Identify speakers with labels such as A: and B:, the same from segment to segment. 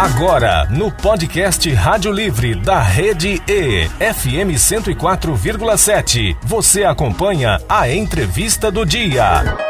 A: Agora, no podcast Rádio Livre da Rede E, FM 104,7, você acompanha a entrevista do dia.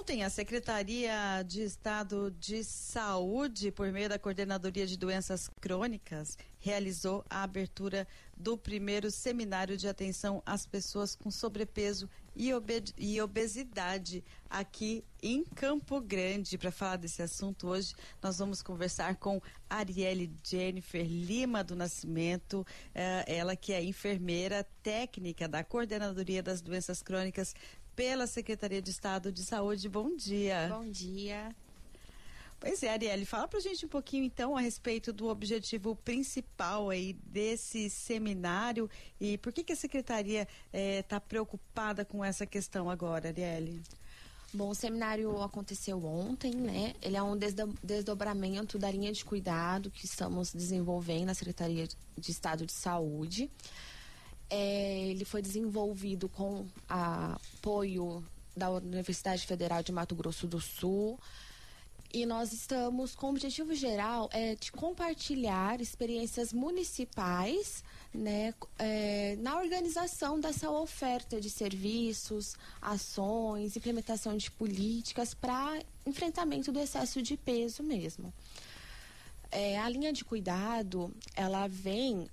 B: Ontem a Secretaria de Estado de Saúde, por meio da Coordenadoria de Doenças Crônicas, realizou a abertura do primeiro seminário de atenção às pessoas com sobrepeso e, e obesidade aqui em Campo Grande. Para falar desse assunto hoje, nós vamos conversar com Arielle Jennifer Lima do Nascimento, eh, ela que é enfermeira técnica da Coordenadoria das Doenças Crônicas pela Secretaria de Estado de Saúde. Bom dia.
C: Bom dia.
B: Pois é, Arielle, fala pra gente um pouquinho então a respeito do objetivo principal aí desse seminário e por que, que a Secretaria está eh, preocupada com essa questão agora, Arielle?
C: Bom, o seminário aconteceu ontem, né? Ele é um desdobramento da linha de cuidado que estamos desenvolvendo na Secretaria de Estado de Saúde. É, ele foi desenvolvido com apoio da Universidade Federal de Mato Grosso do Sul, e nós estamos com o objetivo geral é de compartilhar experiências municipais né, é, na organização dessa oferta de serviços, ações, implementação de políticas para enfrentamento do excesso de peso mesmo. É, a linha de cuidado, ela vem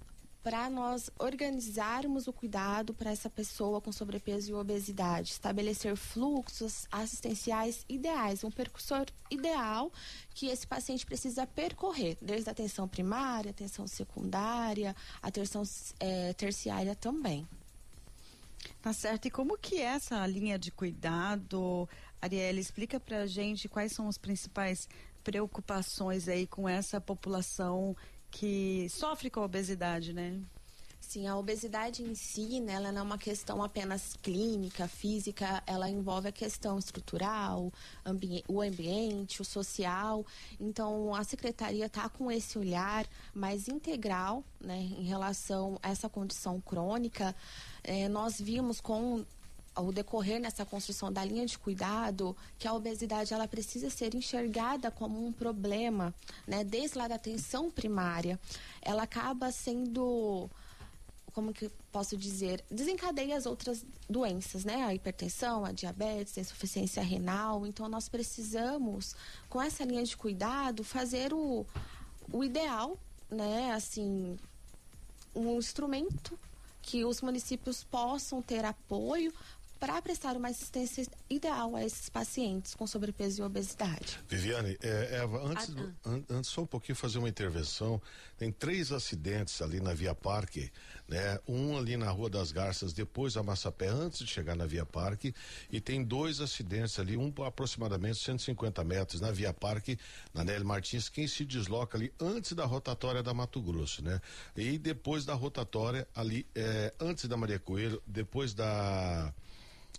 C: para nós organizarmos o cuidado para essa pessoa com sobrepeso e obesidade, estabelecer fluxos assistenciais ideais, um percursor ideal que esse paciente precisa percorrer, desde a atenção primária, atenção secundária, atenção é, terciária também.
B: Tá certo. E como que é essa linha de cuidado? Ariela, explica para a gente quais são as principais preocupações aí com essa população que sofre com a obesidade, né?
C: Sim, a obesidade em si, né, ela não é uma questão apenas clínica, física, ela envolve a questão estrutural, ambi o ambiente, o social. Então, a secretaria está com esse olhar mais integral, né, em relação a essa condição crônica. É, nós vimos com ao decorrer nessa construção da linha de cuidado, que a obesidade ela precisa ser enxergada como um problema, né? Desde lá da atenção primária, ela acaba sendo como que posso dizer, desencadeia as outras doenças, né? A hipertensão, a diabetes, a insuficiência renal. Então, nós precisamos, com essa linha de cuidado, fazer o, o ideal, né? Assim, um instrumento que os municípios possam ter apoio para prestar uma assistência ideal a esses pacientes com sobrepeso e obesidade.
D: Viviane, é, Eva, antes, ah, an, antes só um pouquinho fazer uma intervenção. Tem três acidentes ali na Via Parque, né? Um ali na Rua das Garças, depois a Massapé, antes de chegar na Via Parque, e tem dois acidentes ali, um aproximadamente 150 metros na Via Parque, na Nelly Martins, quem se desloca ali antes da rotatória da Mato Grosso, né? E depois da rotatória ali, é, antes da Maria Coelho, depois da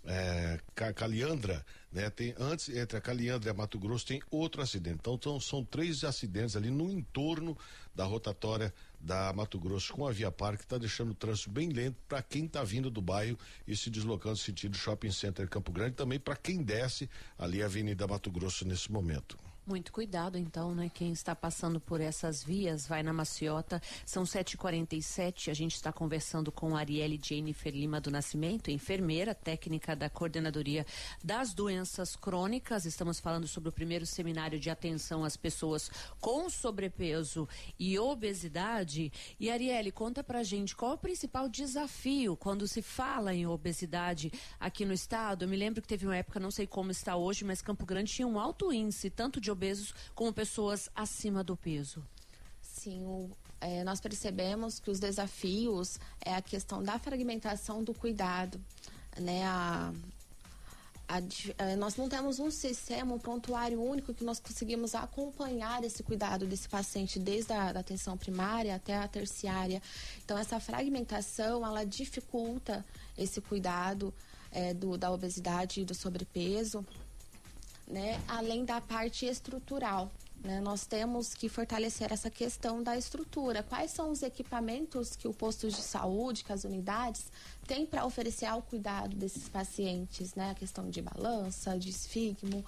D: é, Caliandra, né? Tem antes entre a Caliandra e a Mato Grosso tem outro acidente. Então são, são três acidentes ali no entorno da rotatória da Mato Grosso com a Via Parque, está deixando o trânsito bem lento para quem está vindo do bairro e se deslocando sentido Shopping Center Campo Grande, também para quem desce ali a Avenida Mato Grosso nesse momento.
E: Muito cuidado, então, né? Quem está passando por essas vias, vai na maciota. São 7h47. A gente está conversando com Arielle Jennifer Lima do Nascimento, enfermeira técnica da Coordenadoria das Doenças Crônicas. Estamos falando sobre o primeiro seminário de atenção às pessoas com sobrepeso e obesidade. E Arielle, conta pra gente qual é o principal desafio quando se fala em obesidade aqui no estado. Eu me lembro que teve uma época, não sei como está hoje, mas Campo Grande tinha um alto índice, tanto de obesos como pessoas acima do peso?
C: Sim, o, é, nós percebemos que os desafios é a questão da fragmentação do cuidado, né? A, a, a, nós não temos um sistema, um prontuário único que nós conseguimos acompanhar esse cuidado desse paciente desde a atenção primária até a terciária. Então, essa fragmentação, ela dificulta esse cuidado é, do, da obesidade e do sobrepeso né, além da parte estrutural. Né, nós temos que fortalecer essa questão da estrutura. Quais são os equipamentos que o posto de saúde, que as unidades têm para oferecer ao cuidado desses pacientes? Né? A questão de balança, de esfigmo.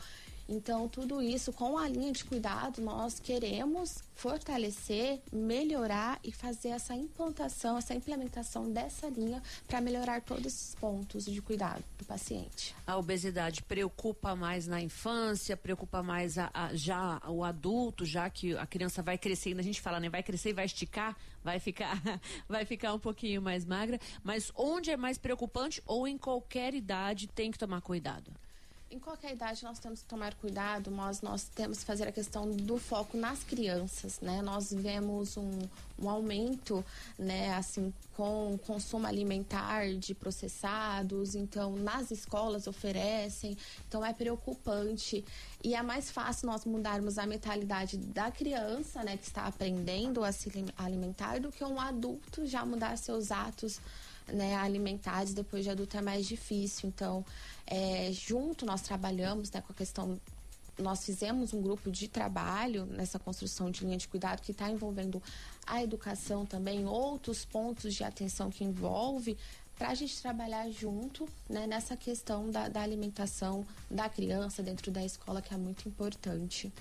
C: Então, tudo isso, com a linha de cuidado, nós queremos fortalecer, melhorar e fazer essa implantação, essa implementação dessa linha para melhorar todos esses pontos de cuidado do paciente.
E: A obesidade preocupa mais na infância, preocupa mais a, a, já o adulto, já que a criança vai crescendo, a gente fala, né? Vai crescer e vai esticar, vai ficar, vai ficar um pouquinho mais magra. Mas onde é mais preocupante ou em qualquer idade tem que tomar cuidado?
C: Em qualquer idade nós temos que tomar cuidado, mas nós temos que fazer a questão do foco nas crianças, né? Nós vemos um, um aumento, né, assim, com consumo alimentar de processados, então nas escolas oferecem, então é preocupante e é mais fácil nós mudarmos a mentalidade da criança, né, que está aprendendo a se alimentar do que um adulto já mudar seus atos né, alimentares depois de adulto é mais difícil. Então, é, junto nós trabalhamos né, com a questão. Nós fizemos um grupo de trabalho nessa construção de linha de cuidado que está envolvendo a educação também, outros pontos de atenção que envolve para a gente trabalhar junto né, nessa questão da, da alimentação da criança dentro da escola, que é muito importante.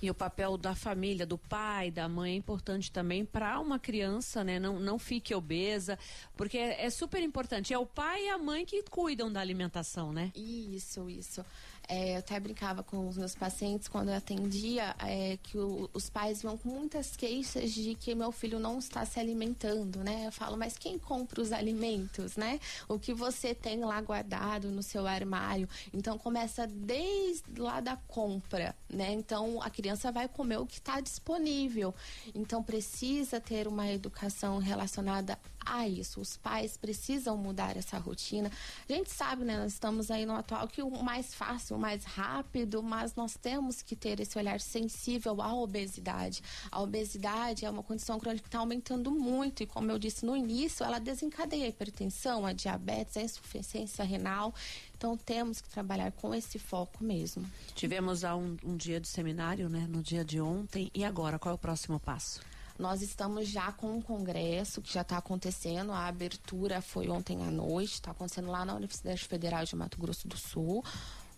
E: E o papel da família, do pai, da mãe é importante também para uma criança, né? Não, não fique obesa, porque é, é, super importante. É o pai e a mãe que cuidam da alimentação, né?
C: Isso, isso. É, eu até brincava com os meus pacientes quando eu atendia é, que o, os pais vão com muitas queixas de que meu filho não está se alimentando, né? Eu falo, mas quem compra os alimentos, né? O que você tem lá guardado no seu armário. Então começa desde lá da compra, né? Então a criança vai comer o que está disponível. Então precisa ter uma educação relacionada a isso. Os pais precisam mudar essa rotina. A gente sabe, né? Nós estamos aí no atual que o mais fácil mais rápido, mas nós temos que ter esse olhar sensível à obesidade. A obesidade é uma condição crônica que está aumentando muito e, como eu disse no início, ela desencadeia a hipertensão, a diabetes, a insuficiência renal. Então temos que trabalhar com esse foco mesmo.
E: Tivemos um, um dia de seminário, né, no dia de ontem. E agora, qual é o próximo passo?
C: Nós estamos já com um congresso que já está acontecendo. A abertura foi ontem à noite, está acontecendo lá na Universidade Federal de Mato Grosso do Sul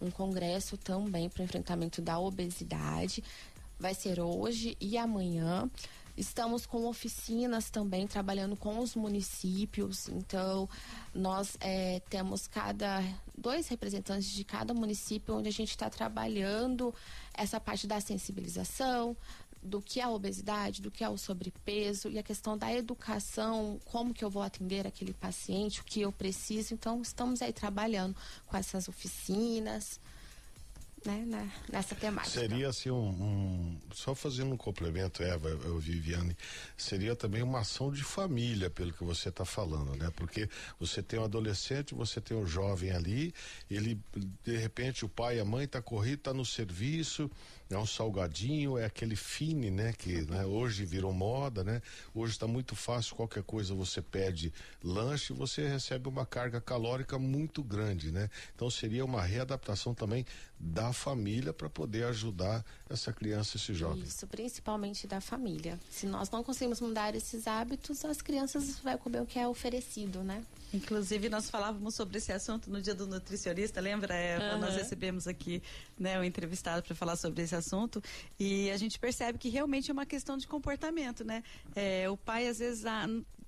C: um congresso também para enfrentamento da obesidade. Vai ser hoje e amanhã. Estamos com oficinas também trabalhando com os municípios. Então, nós é, temos cada dois representantes de cada município onde a gente está trabalhando essa parte da sensibilização, do que é a obesidade, do que é o sobrepeso e a questão da educação, como que eu vou atender aquele paciente, o que eu preciso. Então, estamos aí trabalhando com essas oficinas. Né, né nessa temática.
D: Seria assim um, um, só fazendo um complemento, Eva, eu, Viviane, seria também uma ação de família, pelo que você está falando, né? Porque você tem um adolescente, você tem um jovem ali, ele de repente o pai e a mãe tá corrido, tá no serviço, é um salgadinho, é aquele fine, né? Que né, hoje virou moda, né? Hoje está muito fácil, qualquer coisa você pede lanche, você recebe uma carga calórica muito grande, né? Então seria uma readaptação também da família para poder ajudar essa criança, esse jovem.
C: Isso, principalmente da família. Se nós não conseguimos mudar esses hábitos, as crianças vão comer o que é oferecido, né?
B: Inclusive, nós falávamos sobre esse assunto no dia do nutricionista, lembra? É, uhum. Nós recebemos aqui né, o um entrevistado para falar sobre esse assunto e a gente percebe que realmente é uma questão de comportamento, né? É, o pai, às vezes, ah,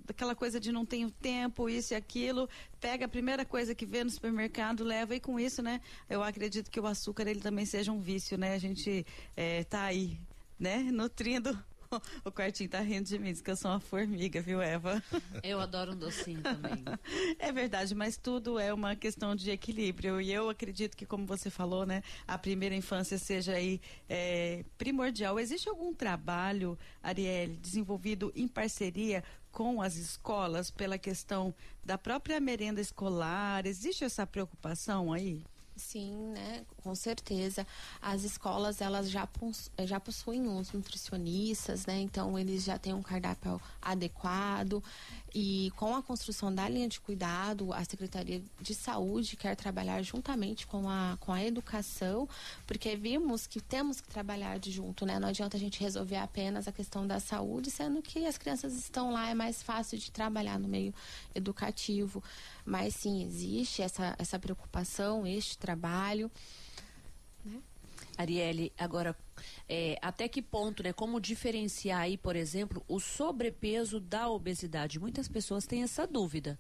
B: aquela coisa de não tenho tempo, isso e aquilo, pega a primeira coisa que vê no supermercado, leva e com isso, né? Eu acredito que o açúcar ele também seja um vício, né? A gente é, tá aí, né? Nutrindo o quartinho tá rindo de mim, diz que eu sou uma formiga, viu, Eva?
E: Eu adoro um docinho também.
B: É verdade, mas tudo é uma questão de equilíbrio. E eu acredito que, como você falou, né, a primeira infância seja aí é, primordial. Existe algum trabalho, Arielle, desenvolvido em parceria com as escolas pela questão da própria merenda escolar? Existe essa preocupação aí?
C: Sim, né? Com certeza. As escolas, elas já, já possuem uns nutricionistas, né? Então, eles já têm um cardápio adequado. E com a construção da linha de cuidado, a Secretaria de Saúde quer trabalhar juntamente com a, com a educação, porque vimos que temos que trabalhar de junto, né? Não adianta a gente resolver apenas a questão da saúde, sendo que as crianças estão lá, é mais fácil de trabalhar no meio educativo. Mas sim, existe essa, essa preocupação, este trabalho.
E: Arielle, agora, é, até que ponto, né? Como diferenciar aí, por exemplo, o sobrepeso da obesidade? Muitas pessoas têm essa dúvida.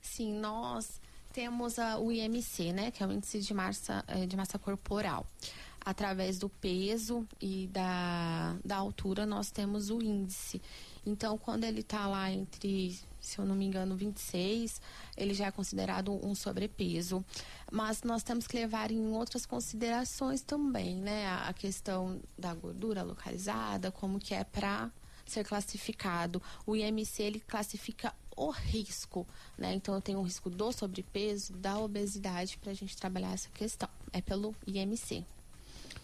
C: Sim, nós temos a, o IMC, né? Que é o índice de massa, é, de massa corporal. Através do peso e da, da altura, nós temos o índice. Então, quando ele está lá entre se eu não me engano, 26, ele já é considerado um sobrepeso. Mas nós temos que levar em outras considerações também, né? A, questão da gordura localizada, como que é para ser classificado. O IMC ele classifica o risco, né? Então eu tenho o risco do sobrepeso, da obesidade para a gente trabalhar essa questão. É pelo IMC.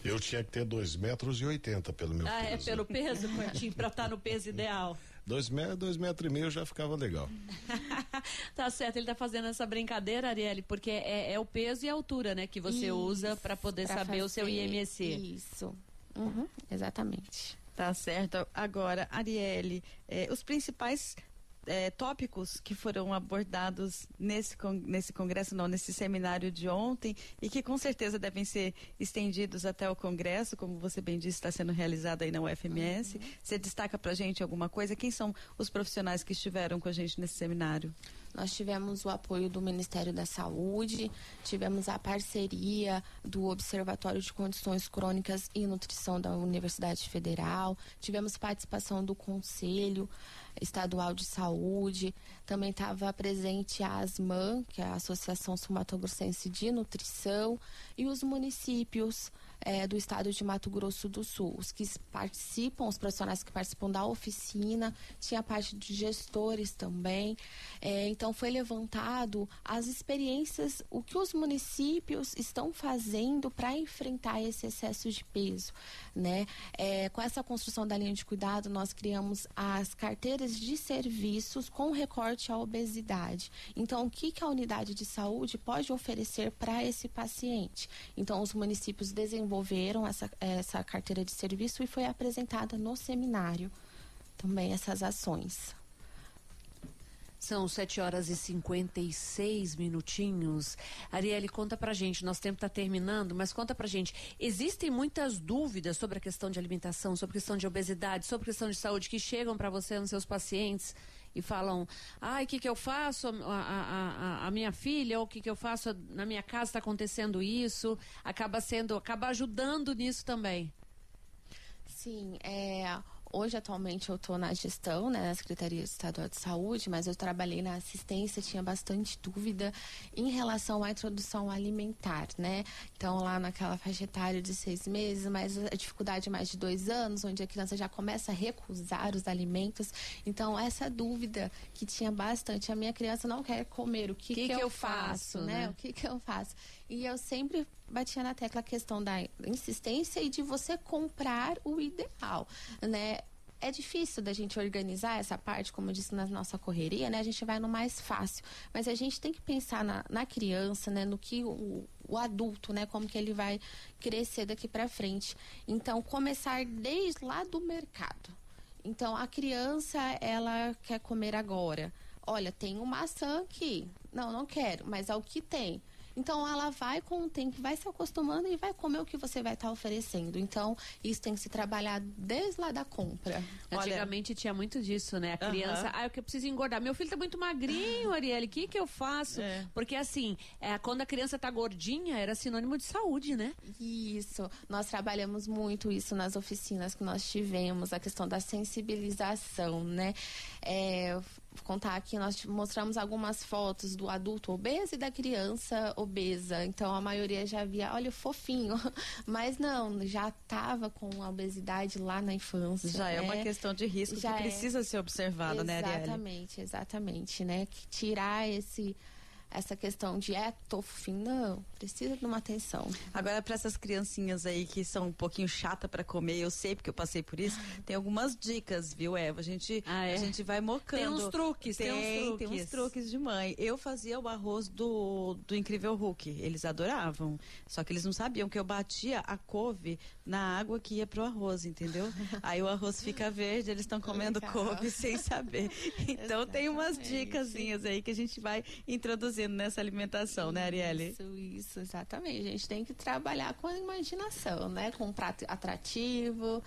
D: Eu tinha que ter 2 metros e 80 pelo meu
E: ah,
D: peso.
E: Ah, é pelo peso, Martim, para estar tá no peso ideal.
D: Dois, metros, dois metros e meio já ficava legal.
E: tá certo, ele tá fazendo essa brincadeira, Arielle, porque é, é o peso e a altura, né, que você Isso, usa para poder saber fazer. o seu IMC.
C: Isso. Uhum, exatamente.
B: Tá certo. Agora, Arielle, eh, os principais é, tópicos que foram abordados nesse, nesse congresso, não, nesse seminário de ontem, e que com certeza devem ser estendidos até o congresso, como você bem disse, está sendo realizado aí na UFMS. Uhum. Você destaca para a gente alguma coisa? Quem são os profissionais que estiveram com a gente nesse seminário?
C: Nós tivemos o apoio do Ministério da Saúde, tivemos a parceria do Observatório de Condições Crônicas e Nutrição da Universidade Federal, tivemos participação do Conselho Estadual de Saúde, também estava presente a ASMAN, que é a Associação Sumatogrossense de Nutrição, e os municípios é, do estado de Mato Grosso do Sul. Os que participam, os profissionais que participam da oficina, tinha a parte de gestores também. É, então foi levantado as experiências, o que os municípios estão fazendo para enfrentar esse excesso de peso. Né? É, com essa construção da linha de cuidado, nós criamos as carteiras de serviços com recorte à obesidade. Então, o que, que a unidade de saúde pode oferecer para esse paciente? Então, os municípios desenvolveram essa, essa carteira de serviço e foi apresentada no seminário também essas ações.
E: São 7 horas e 56 minutinhos. Arielle, conta pra gente, nosso tempo está terminando, mas conta pra gente. Existem muitas dúvidas sobre a questão de alimentação, sobre a questão de obesidade, sobre a questão de saúde que chegam para você nos seus pacientes e falam: ai, o que, que eu faço? A, a, a, a minha filha, ou o que, que eu faço? Na minha casa está acontecendo isso. Acaba sendo, acaba ajudando nisso também.
C: Sim, é Hoje, atualmente, eu estou na gestão, né, na Secretaria Estadual de Saúde, mas eu trabalhei na assistência, tinha bastante dúvida em relação à introdução alimentar, né? Então, lá naquela faixa etária de seis meses, mas a dificuldade mais de dois anos, onde a criança já começa a recusar os alimentos. Então, essa dúvida que tinha bastante, a minha criança não quer comer, o que, que, que, que eu, eu, faço, né? né? O que, que eu faço? E eu sempre batia na tecla a questão da insistência e de você comprar o ideal, né? É difícil da gente organizar essa parte, como eu disse na nossa correria, né? A gente vai no mais fácil. Mas a gente tem que pensar na, na criança, né? No que o, o adulto, né? Como que ele vai crescer daqui para frente. Então, começar desde lá do mercado. Então, a criança, ela quer comer agora. Olha, tem uma maçã aqui. Não, não quero, mas é o que tem. Então ela vai com o tempo, vai se acostumando e vai comer o que você vai estar tá oferecendo. Então isso tem que se trabalhar desde lá da compra.
E: Antigamente Olha... tinha muito disso, né? A criança, ah, eu preciso engordar. Meu filho tá muito magrinho, Arielle, o que que eu faço? É. Porque assim, é, quando a criança tá gordinha, era sinônimo de saúde, né?
C: Isso. Nós trabalhamos muito isso nas oficinas que nós tivemos, a questão da sensibilização, né? É, contar aqui, nós mostramos algumas fotos do adulto obeso e da criança obesa. Então a maioria já via, olha, fofinho. Mas não, já estava com a obesidade lá na infância.
B: Já né? é uma questão de risco já que é... precisa ser observada,
C: né,
B: Arielle?
C: Exatamente, exatamente, né? Que tirar esse essa questão de é, fim, não, precisa de uma atenção.
B: Agora, para essas criancinhas aí que são um pouquinho chata para comer, eu sei porque eu passei por isso, tem algumas dicas, viu, Eva? A gente, ah, é? a gente vai mocando. Tem
E: uns truques, tem, tem, uns truques.
B: Tem uns truques de mãe. Eu fazia o arroz do, do Incrível Hulk, eles adoravam, só que eles não sabiam que eu batia a couve na água que ia pro arroz, entendeu? aí o arroz fica verde, eles estão comendo Legal. couve sem saber. Então tem umas dicasinhas aí que a gente vai introduzindo nessa alimentação, né, Arielle?
C: Isso, isso, exatamente. A gente tem que trabalhar com a imaginação, né? Com um prato atrativo,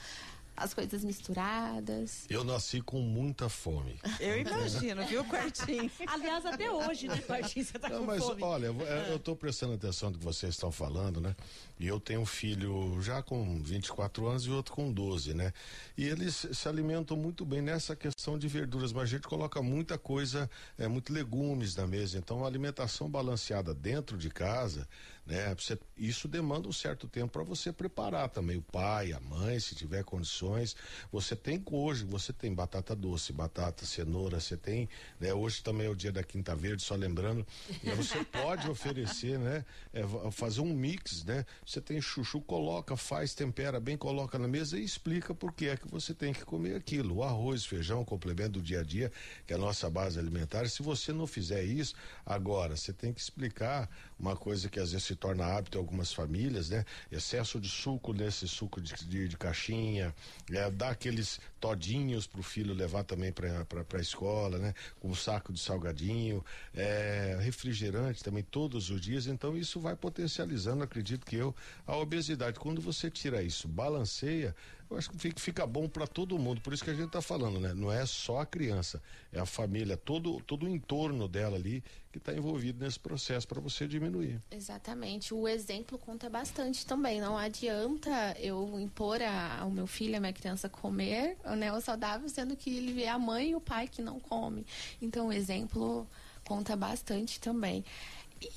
C: as coisas misturadas.
D: Eu nasci com muita fome.
B: Eu imagino, viu, Quartinho?
E: Aliás, até hoje, né, Quartinho, você tá Não, com
D: mas,
E: fome.
D: Olha, eu estou prestando atenção no que vocês estão falando, né? E eu tenho um filho já com 24 anos e outro com 12, né? E eles se alimentam muito bem nessa questão de verduras, mas a gente coloca muita coisa, é, muito legumes na mesa. Então, a alimentação balanceada dentro de casa, né? Você, isso demanda um certo tempo para você preparar também. O pai, a mãe, se tiver condições. Você tem hoje, você tem batata doce, batata, cenoura, você tem. Né? Hoje também é o dia da Quinta Verde, só lembrando. Né? Você pode oferecer, né? É, fazer um mix, né? Você tem chuchu, coloca, faz, tempera bem, coloca na mesa e explica por que é que você tem que comer aquilo. O arroz, feijão, complemento do dia a dia, que é a nossa base alimentar. Se você não fizer isso, agora você tem que explicar uma coisa que às vezes se torna hábito em algumas famílias, né? Excesso de suco nesse suco de, de, de caixinha, é, dar aqueles todinhos para o filho levar também para a escola, né? Com um saco de salgadinho, é, refrigerante também todos os dias. Então isso vai potencializando, acredito que eu, a obesidade. Quando você tira isso, balanceia, eu acho que fica, bom para todo mundo. Por isso que a gente está falando, né? Não é só a criança, é a família, todo, todo o entorno dela ali que está envolvido nesse processo para você diminuir.
C: Exatamente. O exemplo conta bastante também. Não adianta eu impor a, ao meu filho, a minha criança, comer né, o saudável, sendo que ele vê a mãe e o pai que não come. Então, o exemplo conta bastante também.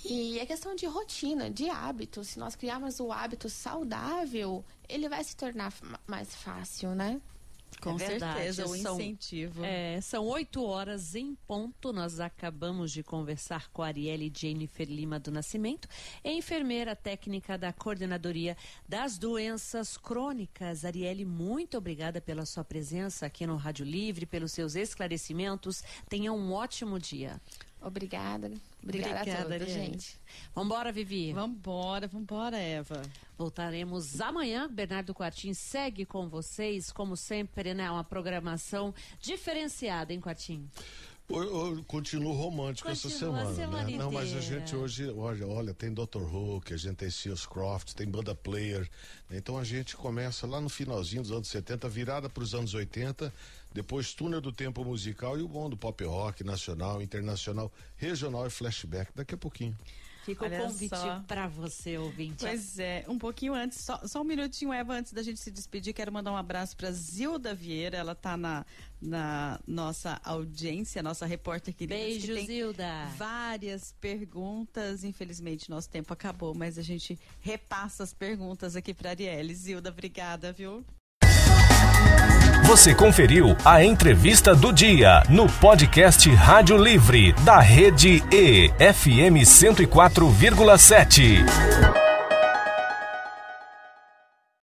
C: E é questão de rotina, de hábito. Se nós criarmos o hábito saudável, ele vai se tornar mais fácil, né?
B: Com é certeza, o incentivo.
E: É, são oito horas em ponto. Nós acabamos de conversar com a Arielle Jennifer Lima do Nascimento, enfermeira técnica da Coordenadoria das Doenças Crônicas. Arielle, muito obrigada pela sua presença aqui no Rádio Livre, pelos seus esclarecimentos. Tenha um ótimo dia.
C: Obrigada. Obrigada, Obrigada a todos, gente.
E: Vambora, Vivi.
B: Vambora, vambora, Eva.
E: Voltaremos amanhã. Bernardo Quartim segue com vocês, como sempre, né? Uma programação diferenciada, hein, Quartim?
D: Eu, eu continuo romântico Continua essa semana, semana né? Não, mas a gente hoje, olha, olha, tem Dr. Who, que a gente tem Seals Croft, tem Banda Player. Né? Então a gente começa lá no finalzinho dos anos 70, virada para os anos 80 depois Túnel do Tempo Musical e o bom do pop rock nacional, internacional, regional e flashback daqui a pouquinho.
E: Fica Olha o convite para você, ouvinte.
B: Pois é, um pouquinho antes, só, só, um minutinho, Eva, antes da gente se despedir, quero mandar um abraço para Zilda Vieira, ela está na, na nossa audiência, nossa repórter querida.
E: Beijo, que Zilda.
B: Várias perguntas, infelizmente nosso tempo acabou, mas a gente repassa as perguntas aqui para Arielle. Zilda, obrigada, viu?
A: Você conferiu a entrevista do dia no podcast Rádio Livre da Rede E FM 104,7.